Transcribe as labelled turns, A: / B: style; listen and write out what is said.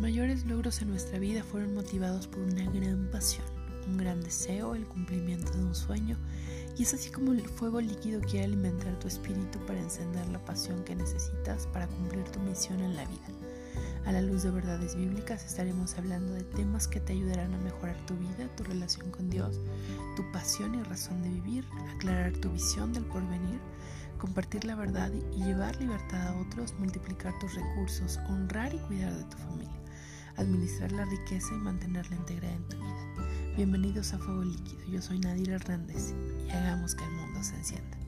A: mayores logros en nuestra vida fueron motivados por una gran pasión, un gran deseo, el cumplimiento de un sueño, y es así como el fuego líquido quiere alimentar tu espíritu para encender la pasión que necesitas para cumplir tu misión en la vida. A la luz de verdades bíblicas estaremos hablando de temas que te ayudarán a mejorar tu vida, tu relación con Dios, tu pasión y razón de vivir, aclarar tu visión del porvenir, compartir la verdad y llevar libertad a otros, multiplicar tus recursos, honrar y cuidar de tu familia, administrar la riqueza y mantenerla integrada en tu vida. Bienvenidos a Fuego Líquido, yo soy Nadir Hernández y hagamos que el mundo se encienda.